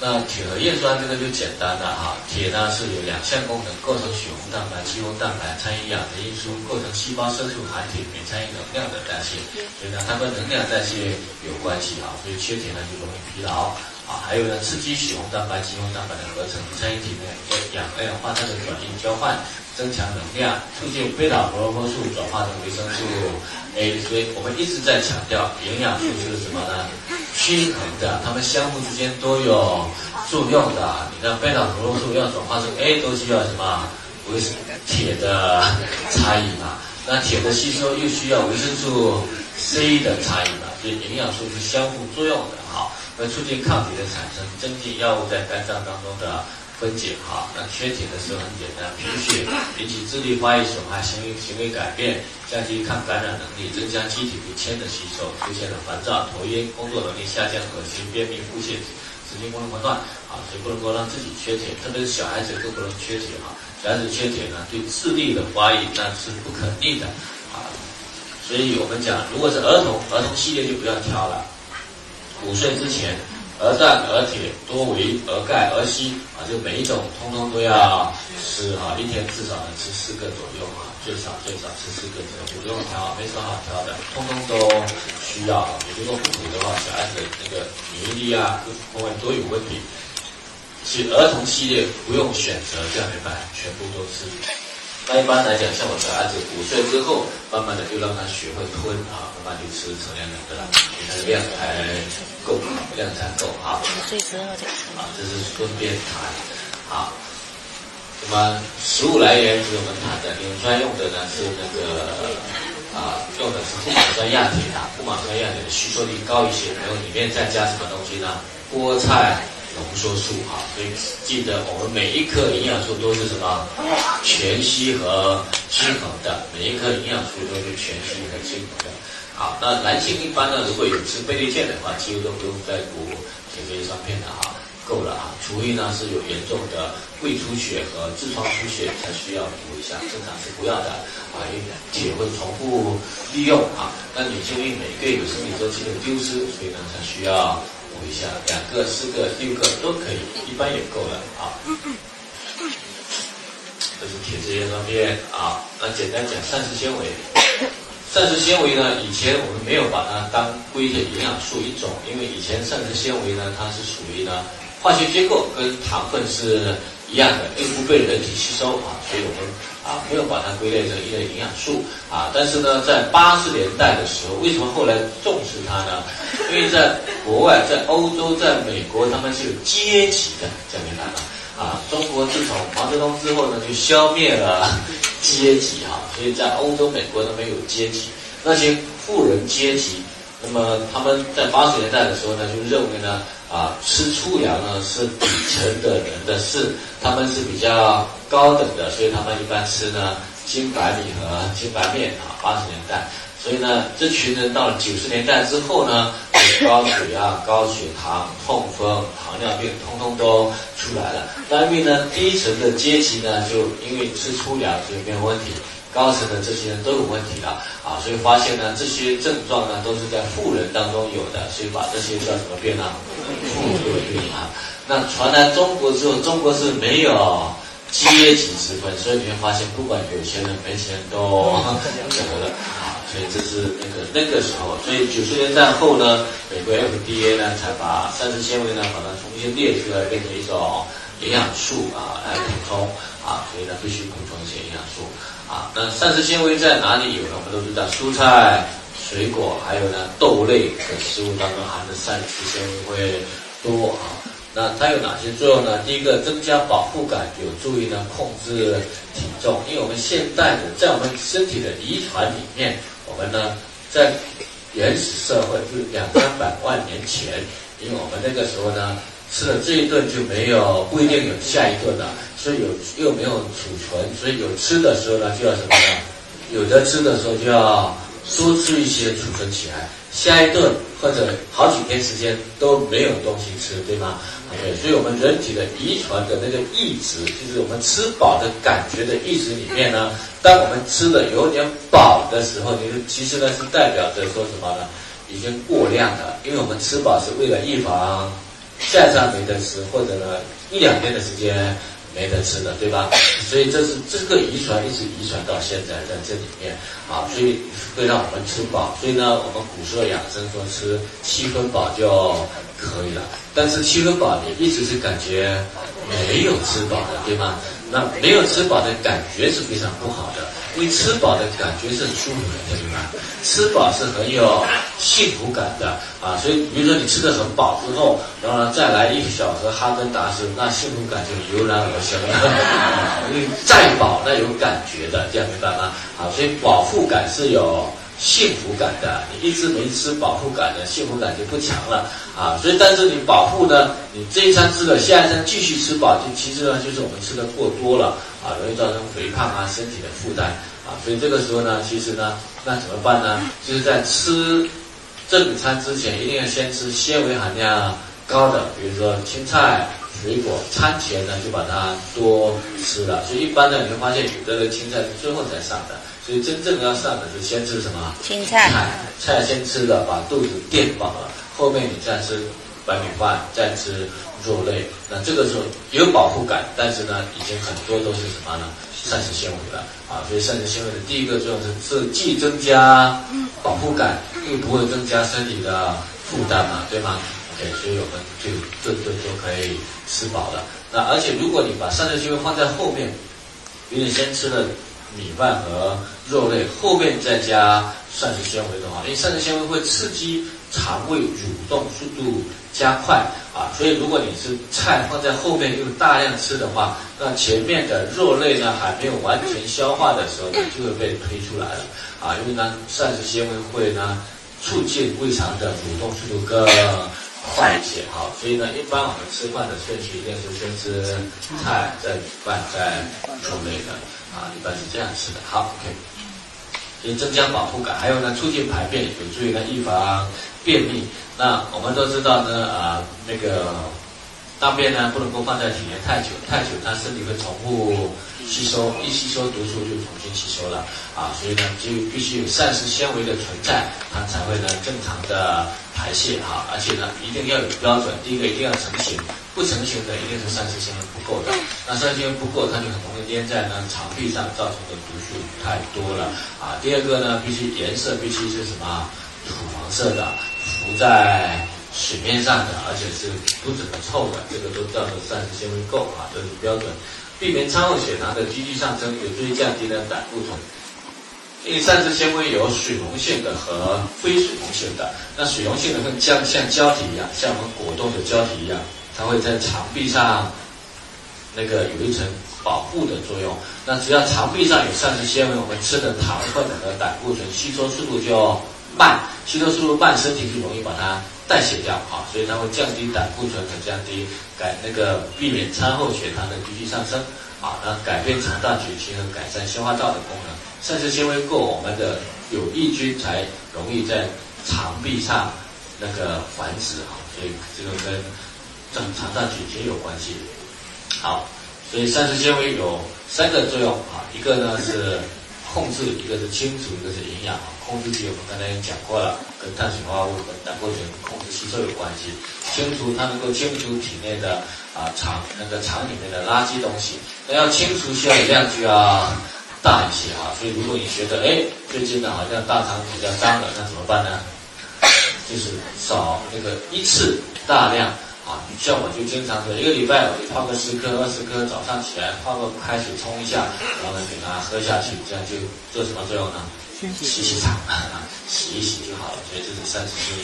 那铁和叶酸这个就简单了哈，铁呢是有两项功能，构成血红蛋白、肌红蛋白，参与氧的因素，构成细胞色素含铁，并参与能量的代谢，所以呢它跟能量代谢有关系啊，所以缺铁呢就容易疲劳啊。还有呢，刺激血红蛋白、肌红蛋白的合成，参与体内氧二氧化碳的转运交换，增强能量，促进贝塔胡萝卜素转化成维生素 A。所以我们一直在强调，营养素是什么呢？均衡的，它们相互之间都有作用的。你看贝塔胡萝卜素要转化成 A，都需要什么？维铁的差异嘛。那铁的吸收又需要维生素 C 的差异嘛。所以营养素是相互作用的，好，会促进抗体的产生，增进药物在肝脏当中的。分解哈，那缺铁的时候很简单，贫血引起智力发育损害、行为行为改变，降低抗感染能力，增加机体对铅的吸收，出现了烦躁、头晕、工作能力下降、恶心、便秘、腹泻、神经功能紊乱啊，所以不能够让自己缺铁，特别是小孩子更不能缺铁哈。小孩子缺铁呢，对智力的发育那是不可逆的啊。所以我们讲，如果是儿童，儿童系列就不要挑了，五岁之前。鹅蛋、鹅铁、多维、鹅钙、鹅硒啊，就每一种通通都要吃啊，一天至少能吃四个左右啊，最少最少吃四个左右，不用挑，没什么好挑的，通通都需要。如果不补的话，小孩子那个免疫力啊各方面都有问题。其实儿童系列不用选择这样的买，全部都吃。那一般来讲，像我的儿子五岁之后，慢慢的就让他学会吞啊，慢慢就吃成年人的了，他的量才够，量才够啊。最之后就啊，这是顺便谈啊。那么食物来源是我们谈的，磷酸用的呢是那个啊，用的是不马酸亚铁啊，不马酸亚铁的吸收率高一些，然后里面再加什么东西呢？菠菜。浓缩素哈，所以记得我们每一颗营养素都是什么全息和均衡的，每一颗营养素都是全息和均衡的。好，那男性一般呢，如果有吃贝利健的话，几乎都不用再补铁质酸片的哈，够了哈。除非呢是有严重的胃出血和痔疮出血才需要补一下，正常是不要的啊，因为铁会重复利用啊。那女性因为每个月有生理周期的丢失，所以呢才需要。补一下，两个、四个、六个都可以，一般也够了啊。这是铁质叶酸片啊。那简单讲，膳食纤维。膳食纤维呢，以前我们没有把它当归的营养素一种，因为以前膳食纤维呢，它是属于呢化学结构跟糖分是一样的，又不被人体吸收啊，所以我们。啊，没有把它归类成一类营养素啊，但是呢，在八十年代的时候，为什么后来重视它呢？因为在国外，在欧洲，在美国，他们是有阶级的，讲明白吗？啊，中国自从毛泽东之后呢，就消灭了阶级啊，所以在欧洲、美国都没有阶级，那些富人阶级，那么他们在八十年代的时候呢，就认为呢。啊，吃粗粮呢是底层的人的事，他们是比较高等的，所以他们一般吃呢精白米和精白面啊。八十年代，所以呢，这群人到了九十年代之后呢，高血压、高血糖、痛风、糖尿病，通通都出来了。那因为呢，低层的阶级呢，就因为吃粗粮，所以没有问题。高层的这些人都有问题了啊，所以发现呢，这些症状呢都是在富人当中有的，所以把这些叫什么病呢？富贵病啊。那传来中国之后，中国是没有阶级之分，所以你会发现，不管有钱人没钱人都 得了啊。所以这是那个那个时候，所以九十年代后呢，美国 FDA 呢才把膳食纤维呢把它重新列出来，变成一种营养素啊来补充啊，所以呢必须补充一些营养素。啊，那膳食纤维在哪里有呢？我们都知道，蔬菜、水果，还有呢豆类的食物当中含的膳食纤维会多啊。那它有哪些作用呢？第一个，增加饱腹感，有助于呢控制体重。因为我们现代的在我们身体的遗传里面，我们呢在原始社会就两三百万年前，因为我们那个时候呢吃了这一顿就没有不一定有下一顿了。所以有又没有储存，所以有吃的时候呢就要什么呢？有的吃的时候就要多吃一些储存起来，下一顿或者好几天时间都没有东西吃，对吗？对，所以我们人体的遗传的那个意志，就是我们吃饱的感觉的阈值里面呢，当我们吃的有点饱的时候，就其实呢是代表着说什么呢？已经过量了，因为我们吃饱是为了预防。下山没得吃，或者呢一两天的时间没得吃的，对吧？所以这是这个遗传一直遗传到现在在这里面啊，所以会让我们吃饱。所以呢，我们古时候养生说吃七分饱就可以了，但是七分饱你一直是感觉没有吃饱的，对吗？那没有吃饱的感觉是非常不好的。因为吃饱的感觉是很舒服的，对吧？吃饱是很有幸福感的啊，所以比如说你吃的很饱之后，然后呢再来一小盒哈根达斯，那幸福感就油然而生了。因为再饱那有感觉的，这样明白吗？啊，所以饱腹感是有。幸福感的，你一直没吃饱腹感的，幸福感就不强了啊。所以，但是你饱腹呢，你这一餐吃了，下一餐继续吃饱，就其实呢，就是我们吃的过多了啊，容易造成肥胖啊，身体的负担啊。所以这个时候呢，其实呢，那怎么办呢？就是在吃正餐之前，一定要先吃纤维含量高的，比如说青菜、水果。餐前呢，就把它多吃了。所以一般呢，你会发现有的人青菜是最后才上的。所以真正要上的是先吃什么？青菜。菜先吃了，把肚子垫饱了，后面你再吃白米饭，再吃肉类。那这个时候有饱腹感，但是呢，已经很多都是什么呢？膳食纤维了啊。所以膳食纤维的第一个作用是，是既增加饱腹感，又不会增加身体的负担嘛，对吗？OK，所以我们就顿顿都可以吃饱了。那而且如果你把膳食纤维放在后面，比如你先吃了。米饭和肉类后面再加膳食纤维的话，因为膳食纤维会刺激肠胃蠕动速度加快啊，所以如果你是菜放在后面又大量吃的话，那前面的肉类呢还没有完全消化的时候呢，就会被推出来了啊，因为呢膳食纤维会呢促进胃肠的蠕动速度更快一些好，所以呢一般我们吃饭的顺序一定是先吃菜，再米饭，再肉类的。啊，一般是这样吃的。好，OK，所以增加饱腹感，还有呢，促进排便，有助于呢预防便秘。那我们都知道呢，啊，那个大便呢不能够放在体内太久，太久它身体会重复吸收，一吸收毒素就重新吸收了。啊，所以呢就必须有膳食纤维的存在，它才会呢正常的排泄哈。而且呢一定要有标准，第一个一定要成型。不成型的一定是膳食纤维不够的，那膳食纤维不够，它就很容易粘在呢肠壁上，造成的毒素太多了啊。第二个呢，必须颜色必须是什么土黄色的，浮在水面上的，而且是不怎么臭的，这个都叫做膳食纤维够啊，这是标准。避免餐后血糖的急剧上升，有助于降低呢胆固醇。因为膳食纤维有水溶性的和非水溶性的，那水溶性的跟像像胶体一样，像我们果冻的胶体一样。它会在肠壁上那个有一层保护的作用。那只要肠壁上有膳食纤维，我们吃的糖分和胆固醇吸收速度就慢，吸收速度慢，身体就容易把它代谢掉啊。所以它会降低胆固醇和降低改那个避免餐后血糖的急剧上升啊。那改变肠道菌群和改善消化道的功能。膳食纤维够，我们的有益菌才容易在肠壁上那个繁殖啊。所以这个跟正肠道菌群有关系，好，所以膳食纤维有三个作用啊，一个呢是控制，一个是清除，一个是营养。控制体我们刚才讲过了，跟碳水化合物和胆固醇控制吸收有关系。清除它能够清除体内的啊肠那个肠里面的垃圾东西。那要清除需要的量就要大一些啊，所以如果你觉得哎最近呢好像大肠比较脏了，那怎么办呢？就是少那个一次大量。啊，像我就经常说，一个礼拜我就泡个十颗、二十颗，早上起来泡个开水冲一下，然后呢给它喝下去，这样就做什么作用呢？洗洗肠，洗一洗就好了。所以这是膳食纤维。